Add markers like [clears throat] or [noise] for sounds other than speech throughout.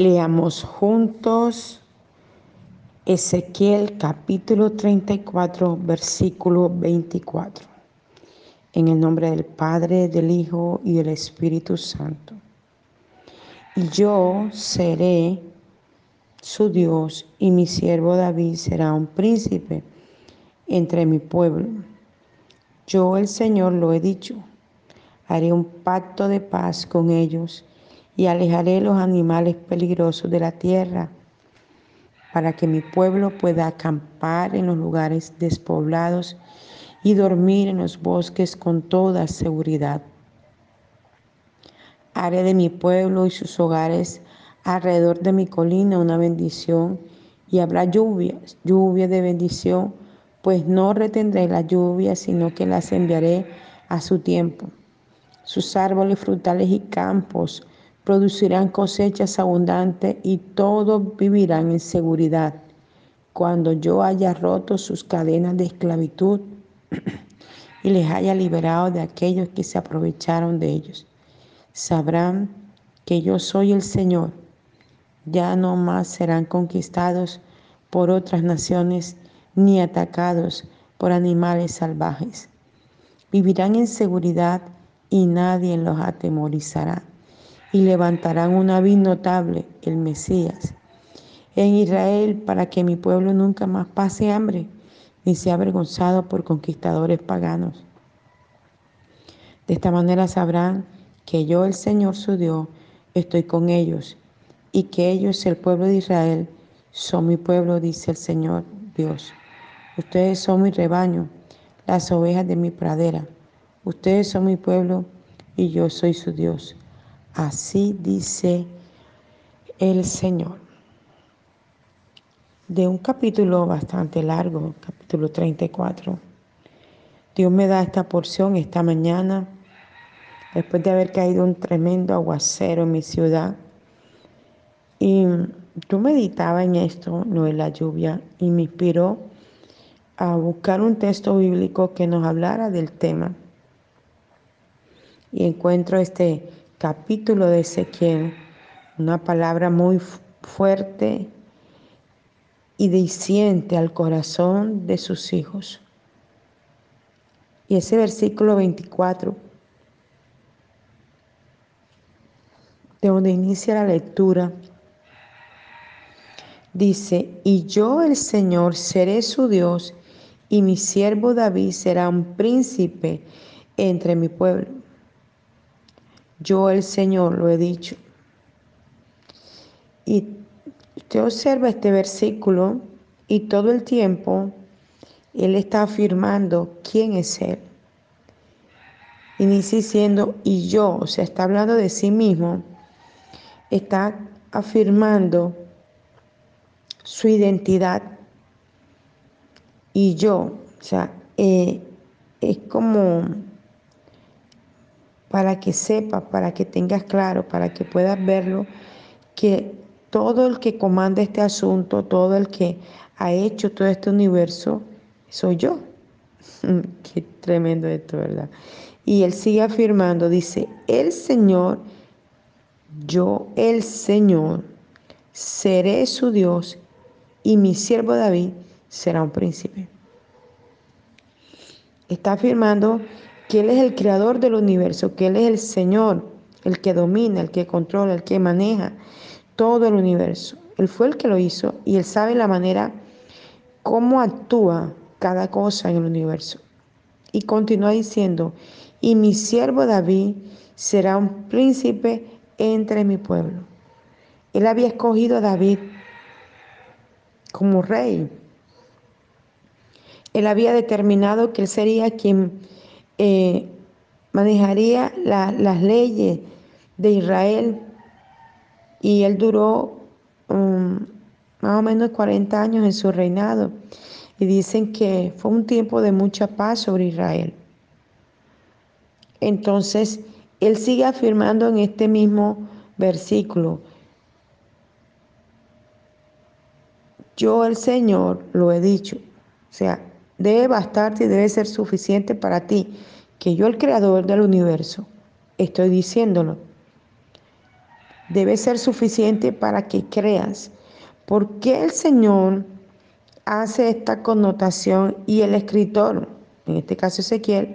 Leamos juntos Ezequiel capítulo 34, versículo 24. En el nombre del Padre, del Hijo y del Espíritu Santo. Y yo seré su Dios y mi siervo David será un príncipe entre mi pueblo. Yo el Señor lo he dicho. Haré un pacto de paz con ellos y alejaré los animales peligrosos de la tierra para que mi pueblo pueda acampar en los lugares despoblados y dormir en los bosques con toda seguridad. Haré de mi pueblo y sus hogares alrededor de mi colina una bendición y habrá lluvias, lluvia de bendición, pues no retendré las lluvias, sino que las enviaré a su tiempo. Sus árboles frutales y campos producirán cosechas abundantes y todos vivirán en seguridad. Cuando yo haya roto sus cadenas de esclavitud y les haya liberado de aquellos que se aprovecharon de ellos, sabrán que yo soy el Señor. Ya no más serán conquistados por otras naciones ni atacados por animales salvajes. Vivirán en seguridad y nadie los atemorizará y levantarán una vid notable, el Mesías, en Israel para que mi pueblo nunca más pase hambre ni sea avergonzado por conquistadores paganos. De esta manera sabrán que yo, el Señor su Dios, estoy con ellos y que ellos, el pueblo de Israel, son mi pueblo, dice el Señor Dios. Ustedes son mi rebaño, las ovejas de mi pradera. Ustedes son mi pueblo y yo soy su Dios. Así dice el Señor. De un capítulo bastante largo, capítulo 34, Dios me da esta porción esta mañana, después de haber caído un tremendo aguacero en mi ciudad. Y yo meditaba en esto, no en la lluvia, y me inspiró a buscar un texto bíblico que nos hablara del tema. Y encuentro este capítulo de Ezequiel, una palabra muy fuerte y diciente al corazón de sus hijos. Y ese versículo 24, de donde inicia la lectura, dice, y yo el Señor seré su Dios, y mi siervo David será un príncipe entre mi pueblo. Yo el Señor lo he dicho. Y usted observa este versículo y todo el tiempo Él está afirmando quién es Él. Inicia diciendo, y yo, o sea, está hablando de sí mismo, está afirmando su identidad. Y yo, o sea, eh, es como para que sepas, para que tengas claro, para que puedas verlo, que todo el que comanda este asunto, todo el que ha hecho todo este universo, soy yo. [laughs] Qué tremendo esto, ¿verdad? Y él sigue afirmando, dice, el Señor, yo el Señor, seré su Dios y mi siervo David será un príncipe. Está afirmando que Él es el creador del universo, que Él es el Señor, el que domina, el que controla, el que maneja todo el universo. Él fue el que lo hizo y Él sabe la manera cómo actúa cada cosa en el universo. Y continúa diciendo, y mi siervo David será un príncipe entre mi pueblo. Él había escogido a David como rey. Él había determinado que él sería quien eh, manejaría las leyes de Israel. Y él duró um, más o menos 40 años en su reinado. Y dicen que fue un tiempo de mucha paz sobre Israel. Entonces, él sigue afirmando en este mismo versículo, yo el Señor lo he dicho, o sea, debe bastarte y debe ser suficiente para ti, que yo el creador del universo estoy diciéndolo. debe ser suficiente para que creas. ¿Por qué el Señor hace esta connotación y el escritor, en este caso Ezequiel,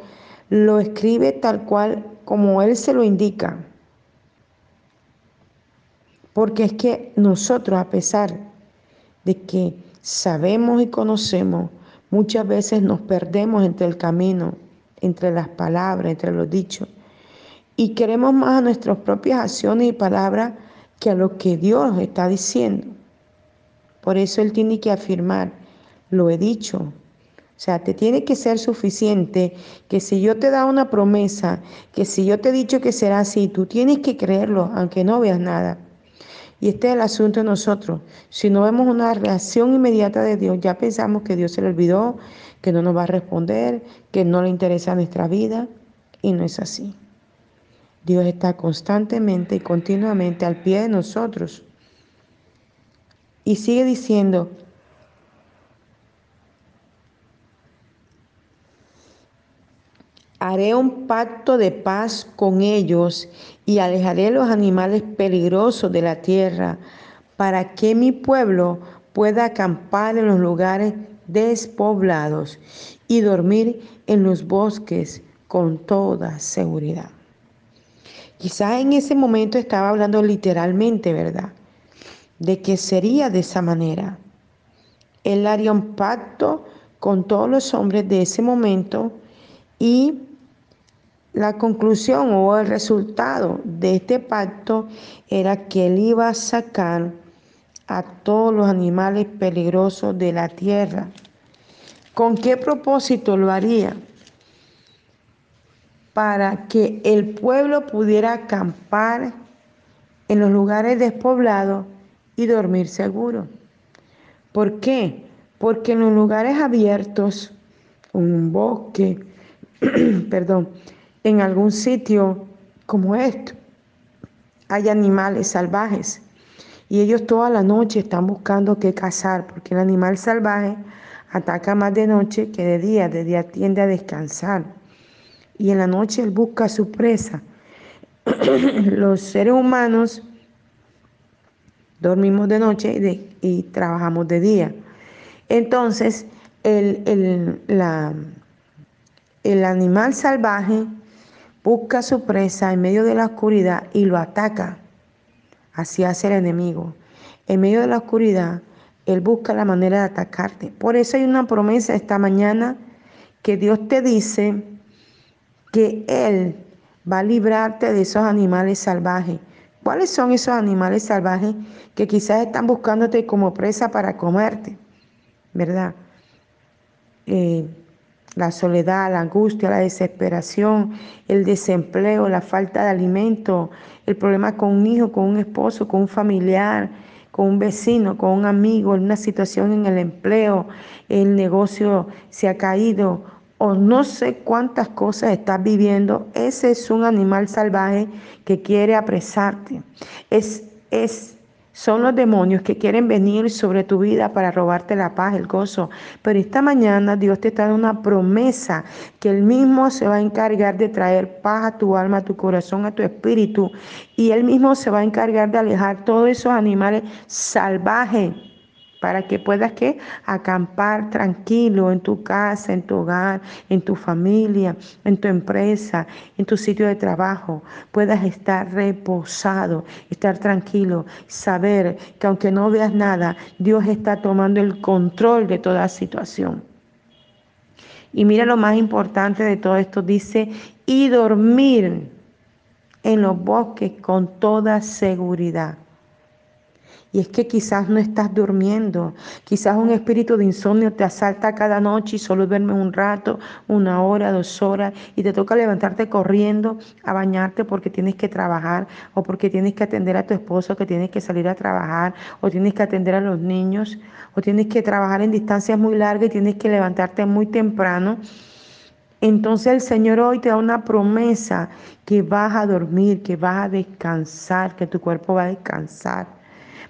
lo escribe tal cual como él se lo indica? Porque es que nosotros, a pesar de que sabemos y conocemos, muchas veces nos perdemos entre el camino, entre las palabras, entre los dichos. Y queremos más a nuestras propias acciones y palabras que a lo que Dios está diciendo. Por eso Él tiene que afirmar, lo he dicho. O sea, te tiene que ser suficiente que si yo te da una promesa, que si yo te he dicho que será así, tú tienes que creerlo, aunque no veas nada. Y este es el asunto de nosotros. Si no vemos una reacción inmediata de Dios, ya pensamos que Dios se le olvidó, que no nos va a responder, que no le interesa nuestra vida. Y no es así. Dios está constantemente y continuamente al pie de nosotros. Y sigue diciendo, haré un pacto de paz con ellos y alejaré los animales peligrosos de la tierra para que mi pueblo pueda acampar en los lugares despoblados y dormir en los bosques con toda seguridad. Quizás en ese momento estaba hablando literalmente, ¿verdad? De que sería de esa manera. Él haría un pacto con todos los hombres de ese momento y la conclusión o el resultado de este pacto era que él iba a sacar a todos los animales peligrosos de la tierra. ¿Con qué propósito lo haría? Para que el pueblo pudiera acampar en los lugares despoblados y dormir seguro. ¿Por qué? Porque en los lugares abiertos, un bosque, [clears throat] perdón, en algún sitio como esto. Hay animales salvajes y ellos toda la noche están buscando qué cazar porque el animal salvaje ataca más de noche que de día, de día tiende a descansar y en la noche él busca su presa. [clears throat] Los seres humanos dormimos de noche y, trabajamos de día. Entonces, el, el animal salvaje busca su presa en medio de la oscuridad y lo ataca. Así hace el enemigo. En medio de la oscuridad, Él busca la manera de atacarte. Por eso hay una promesa esta mañana que Dios te dice que Él va a librarte de esos animales salvajes. ¿Cuáles son esos animales salvajes que quizás están buscándote como presa para comerte? ¿Verdad? Eh, la soledad, la angustia, la desesperación, el desempleo, la falta de alimento, el problema con un hijo, con un esposo, con un familiar, con un vecino, con un amigo, una situación en el empleo, el negocio se ha caído o no sé cuántas cosas estás viviendo, ese es un animal salvaje que quiere apresarte. Es, es son los demonios que quieren venir sobre tu vida para robarte la paz, el gozo. Pero esta mañana Dios te está dando una promesa que Él mismo se va a encargar de traer paz a tu alma, a tu corazón, a tu espíritu. Y Él mismo se va a encargar de alejar todos esos animales salvajes para que puedas que acampar tranquilo en tu casa, en tu hogar, en tu familia, en tu empresa, en tu sitio de trabajo, puedas estar reposado, estar tranquilo, saber que aunque no veas nada, Dios está tomando el control de toda situación. Y mira lo más importante de todo esto, dice, y dormir en los bosques con toda seguridad. Y es que quizás no estás durmiendo, quizás un espíritu de insomnio te asalta cada noche y solo duermes un rato, una hora, dos horas, y te toca levantarte corriendo a bañarte porque tienes que trabajar o porque tienes que atender a tu esposo, que tienes que salir a trabajar o tienes que atender a los niños o tienes que trabajar en distancias muy largas y tienes que levantarte muy temprano. Entonces el Señor hoy te da una promesa que vas a dormir, que vas a descansar, que tu cuerpo va a descansar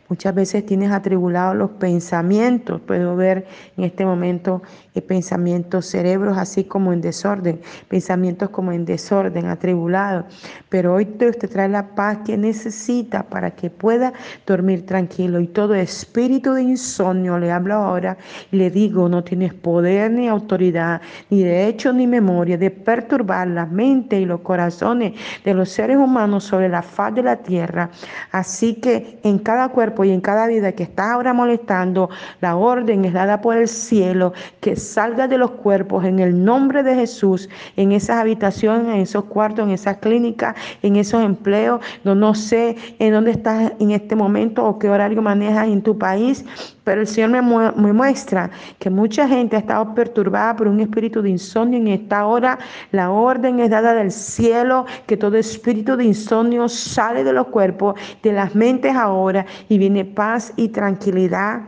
Muchas veces tienes atribulados los pensamientos. Puedo ver en este momento pensamientos, cerebros así como en desorden, pensamientos como en desorden, atribulados. Pero hoy Dios te trae la paz que necesita para que pueda dormir tranquilo. Y todo espíritu de insomnio, le hablo ahora y le digo, no tienes poder ni autoridad, ni derecho ni memoria de perturbar la mente y los corazones de los seres humanos sobre la faz de la tierra. Así que en cada cuerpo y en cada vida que está ahora molestando, la orden es dada por el cielo, que salga de los cuerpos en el nombre de Jesús, en esas habitaciones, en esos cuartos, en esas clínicas, en esos empleos. No, no sé en dónde estás en este momento o qué horario manejas en tu país, pero el Señor me, me, muestra que mucha gente ha estado perturbada por un espíritu de insomnio. En esta hora la orden es dada del cielo, que todo espíritu de insomnio sale de los cuerpos, de las mentes ahora, y viene paz y tranquilidad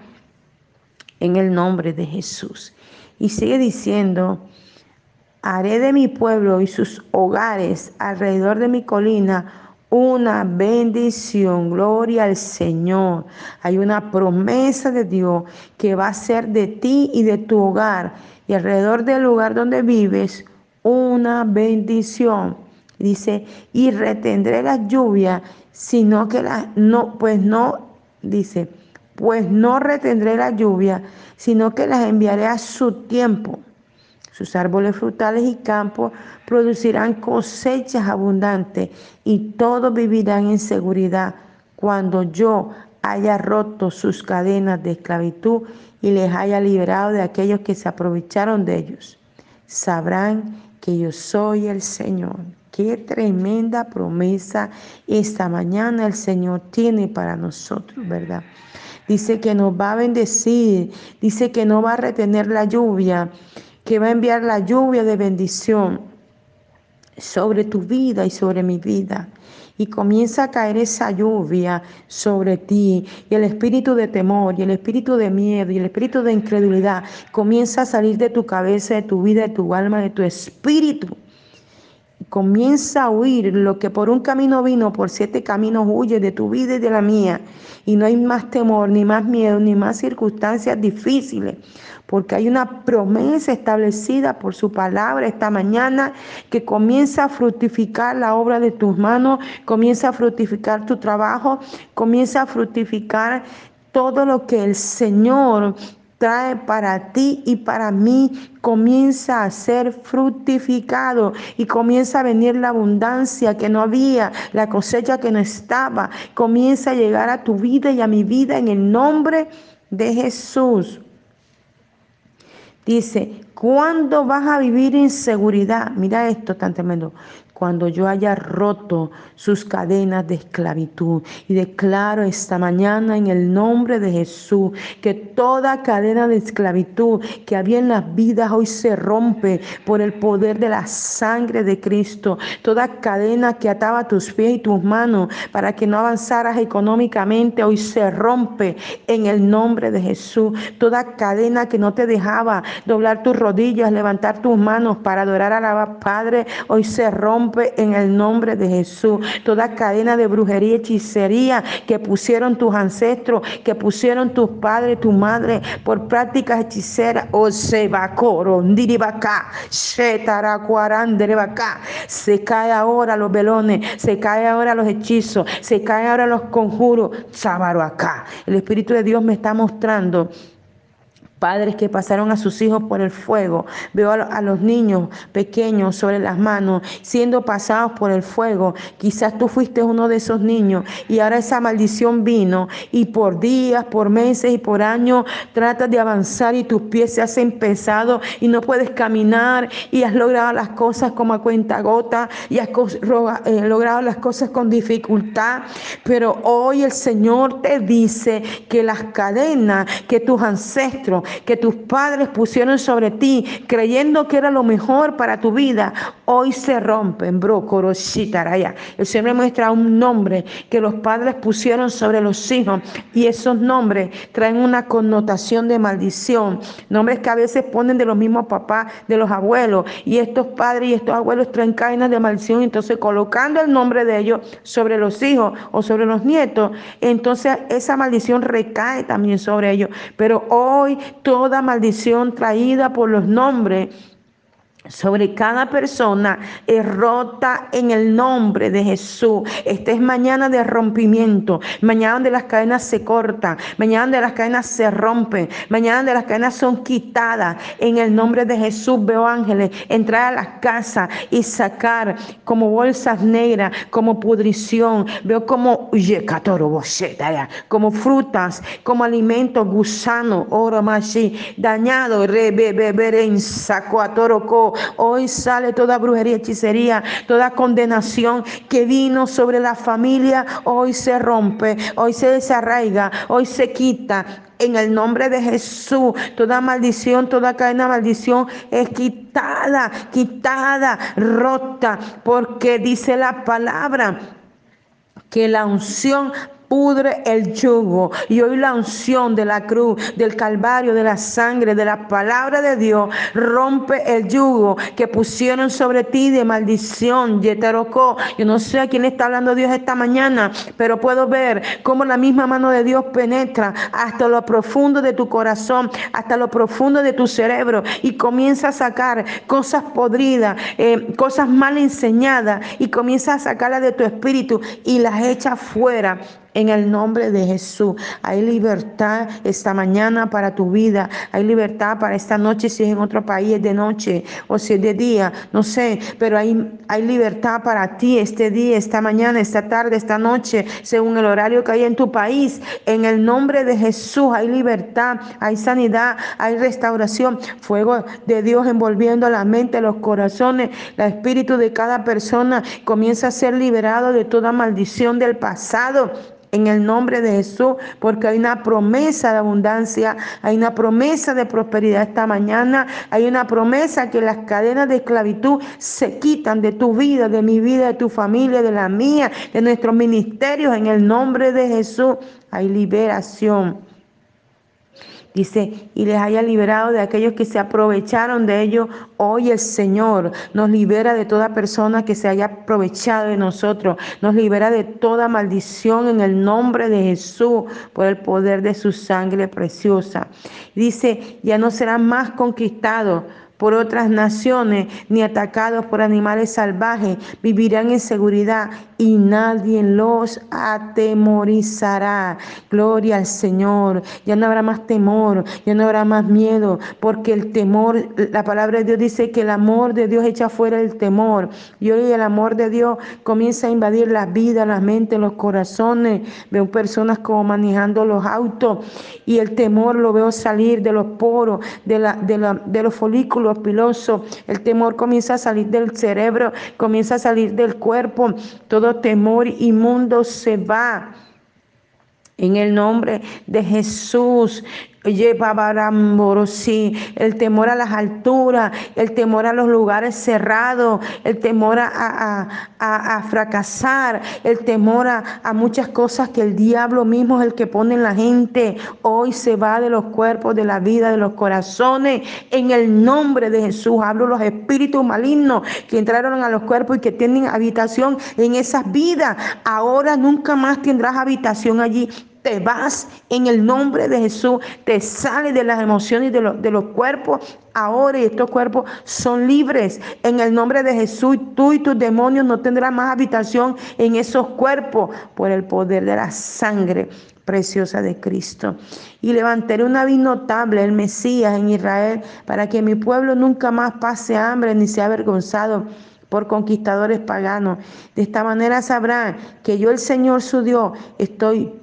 en el nombre de Jesús. Y sigue diciendo, haré de mi pueblo y sus hogares alrededor de mi colina una bendición, gloria al Señor. Hay una promesa de Dios que va a ser de ti y de tu hogar y alrededor del lugar donde vives una bendición. Dice, y retendré la lluvia, sino que la, no, pues no, dice, pues no retendré la lluvia, sino que las enviaré a su tiempo. Sus árboles frutales y campos producirán cosechas abundantes y todos vivirán en seguridad cuando yo haya roto sus cadenas de esclavitud y les haya liberado de aquellos que se aprovecharon de ellos. Sabrán que yo soy el Señor. Qué tremenda promesa esta mañana el Señor tiene para nosotros, ¿verdad? Dice que nos va a bendecir, dice que no va a retener la lluvia que va a enviar la lluvia de bendición sobre tu vida y sobre mi vida. Y comienza a caer esa lluvia sobre ti. Y el espíritu de temor, y el espíritu de miedo, y el espíritu de incredulidad comienza a salir de tu cabeza, de tu vida, de tu alma, de tu espíritu. Comienza a huir lo que por un camino vino, por siete caminos huye de tu vida y de la mía. Y no hay más temor, ni más miedo, ni más circunstancias difíciles porque hay una promesa establecida por su palabra esta mañana que comienza a fructificar la obra de tus manos, comienza a fructificar tu trabajo, comienza a fructificar todo lo que el Señor trae para ti y para mí, comienza a ser fructificado y comienza a venir la abundancia que no había, la cosecha que no estaba, comienza a llegar a tu vida y a mi vida en el nombre de Jesús. Dice, ¿cuándo vas a vivir en seguridad? Mira esto tan tremendo cuando yo haya roto sus cadenas de esclavitud. Y declaro esta mañana en el nombre de Jesús que toda cadena de esclavitud que había en las vidas hoy se rompe por el poder de la sangre de Cristo. Toda cadena que ataba tus pies y tus manos para que no avanzaras económicamente hoy se rompe en el nombre de Jesús. Toda cadena que no te dejaba doblar tus rodillas, levantar tus manos para adorar a la Padre, hoy se rompe en el nombre de Jesús. Toda cadena de brujería, hechicería que pusieron tus ancestros, que pusieron tus padres, tu madre, por prácticas hechiceras, o se va se cae ahora los velones, se cae ahora los hechizos, se cae ahora los conjuros. El Espíritu de Dios me está mostrando Padres que pasaron a sus hijos por el fuego. Veo a, los niños pequeños sobre las manos siendo pasados por el fuego. Quizás tú fuiste uno de esos niños y ahora esa maldición vino y por días, por meses y por años tratas de avanzar y tus pies se hacen pesados y no puedes caminar y has logrado las cosas como a cuenta gota y has eh, logrado las cosas con dificultad. Pero hoy el Señor te dice que las cadenas que tus ancestros que tus padres pusieron sobre ti, creyendo que era lo mejor para tu vida, hoy se rompen, bro, coroshitaraya. El Señor muestra un nombre que los padres pusieron sobre los hijos y esos nombres traen una connotación de maldición. Nombres que a veces ponen de los mismos papás, de los abuelos, y estos padres y estos abuelos traen cadenas de maldición, entonces colocando el nombre de ellos sobre los hijos o sobre los nietos, entonces esa maldición recae también sobre ellos. Pero hoy toda maldición traída por los nombres sobre cada persona es rota en el nombre de Jesús. Esta es mañana de rompimiento, mañana donde las cadenas se cortan, mañana donde las cadenas se rompen, mañana donde las cadenas son quitadas. En el nombre de Jesús veo ángeles entrar a las casas y sacar como bolsas negras, como pudrición. Veo como como frutas, como alimentos, gusanos, oro más dañado, en saco a toroco Hoy sale toda brujería, hechicería, toda condenación que vino sobre la familia. Hoy se rompe, hoy se desarraiga, hoy se quita. En el nombre de Jesús, toda maldición, toda cadena de maldición es quitada, quitada, rota, porque dice la palabra que la unción pudre el yugo. Y hoy la unción de la cruz, del calvario, de la sangre, de la palabra de Dios, rompe el yugo que pusieron sobre ti de maldición. Yeterocó. Yo no sé a quién está hablando Dios esta mañana, pero puedo ver cómo la misma mano de Dios penetra hasta lo profundo de tu corazón, hasta lo profundo de tu cerebro y comienza a sacar cosas podridas, eh, cosas mal enseñadas y comienza a sacarlas de tu espíritu y las echa fuera en el nombre de Jesús. Hay libertad esta mañana para tu vida. Hay libertad para esta noche si es en otro país es de noche o si es de día. No sé, pero hay, hay libertad para ti este día, esta mañana, esta tarde, esta noche, según el horario que hay en tu país. En el nombre de Jesús hay libertad, hay sanidad, hay restauración. Fuego de Dios envolviendo la mente, los corazones, el espíritu de cada persona comienza a ser liberado de toda maldición del pasado en el nombre de Jesús, porque hay una promesa de abundancia, hay una promesa de prosperidad esta mañana, hay una promesa que las cadenas de esclavitud se quitan de tu vida, de mi vida, de tu familia, de la mía, de nuestros ministerios, en el nombre de Jesús hay liberación. Dice, y les haya liberado de aquellos que se aprovecharon de ellos. Hoy el Señor nos libera de toda persona que se haya aprovechado de nosotros. Nos libera de toda maldición en el nombre de Jesús por el poder de su sangre preciosa. Dice, ya no serán más conquistados por otras naciones, ni atacados por animales salvajes, vivirán en seguridad y nadie los atemorizará. Gloria al Señor. Ya no habrá más temor, ya no habrá más miedo, porque el temor, la palabra de Dios dice que el amor de Dios echa fuera el temor. Y hoy el amor de Dios comienza a invadir las vidas, las mentes, los corazones. Veo personas como manejando los autos y el temor lo veo salir de los poros, de, la, de, la, de los folículos piloso, el temor comienza a salir del cerebro, comienza a salir del cuerpo, todo temor inmundo se va. En el nombre de Jesús, el temor a las alturas, el temor a los lugares cerrados, el temor a, fracasar, el temor a, muchas cosas que el diablo mismo es el que pone en la gente. Hoy se va de los cuerpos, de la vida, de los corazones. En el nombre de Jesús hablo los espíritus malignos que entraron a los cuerpos y que tienen habitación en esas vidas. Ahora nunca más tendrás habitación allí te vas en el nombre de Jesús, te sales de las emociones de, los, de los cuerpos ahora y estos cuerpos son libres en el nombre de Jesús. Tú y tus demonios no tendrán más habitación en esos cuerpos por el poder de la sangre preciosa de Cristo. Y levantaré una vid notable, el Mesías en Israel, para que mi pueblo nunca más pase hambre ni sea avergonzado por conquistadores paganos. De esta manera sabrán que yo, el Señor su Dios, estoy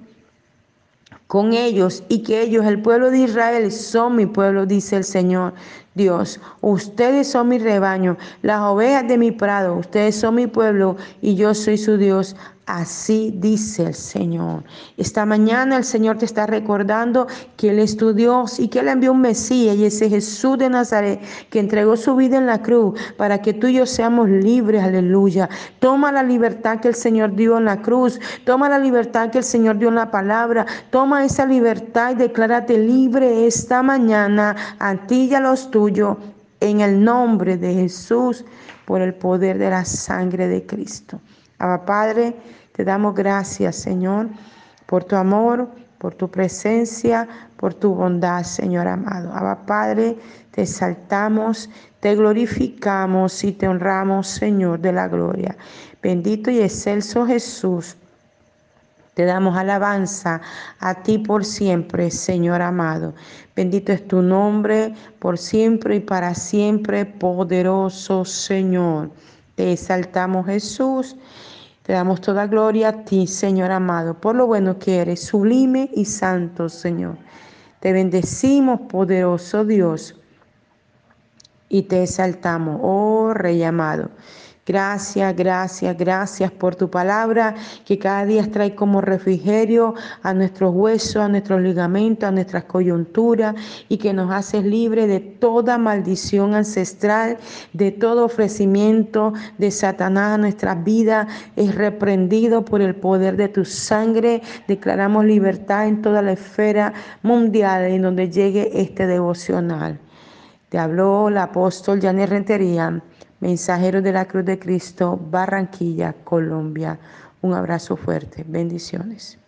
con ellos y que ellos, el pueblo de Israel, son mi pueblo, dice el Señor. Dios, ustedes son mi rebaño, las ovejas de mi prado, ustedes son mi pueblo y yo soy su Dios. Así dice el Señor. Esta mañana el Señor te está recordando que Él es tu Dios y que Él envió un Mesías y ese Jesús de Nazaret que entregó su vida en la cruz para que tú y yo seamos libres. Aleluya. Toma la libertad que el Señor dio en la cruz. Toma la libertad que el Señor dio en la palabra. Toma esa libertad y declárate libre esta mañana a ti y a los tuyos en el nombre de Jesús por el poder de la sangre de Cristo. Abba Padre, te damos gracias, Señor, por tu amor, por tu presencia, por tu bondad, Señor amado. Abba Padre, te exaltamos, te glorificamos y te honramos, Señor de la gloria. Bendito y excelso Jesús. Te damos alabanza a ti por siempre, Señor amado. Bendito es tu nombre por siempre y para siempre, poderoso Señor. Te exaltamos Jesús. Te damos toda gloria a ti, Señor amado, por lo bueno que eres, sublime y santo, Señor. Te bendecimos, poderoso Dios, y te exaltamos, oh Rey amado. Gracias, gracias, gracias por tu palabra que cada día trae como refrigerio a nuestros huesos, a nuestros ligamentos, a nuestras coyunturas y que nos haces libre de toda maldición ancestral, de todo ofrecimiento de Satanás a nuestras vidas. Es reprendido por el poder de tu sangre. Declaramos libertad en toda la esfera mundial en donde llegue este devocional. Te habló el apóstol Janet Rentería Mensajero de la Cruz de Cristo, Barranquilla, Colombia. Un abrazo fuerte. Bendiciones.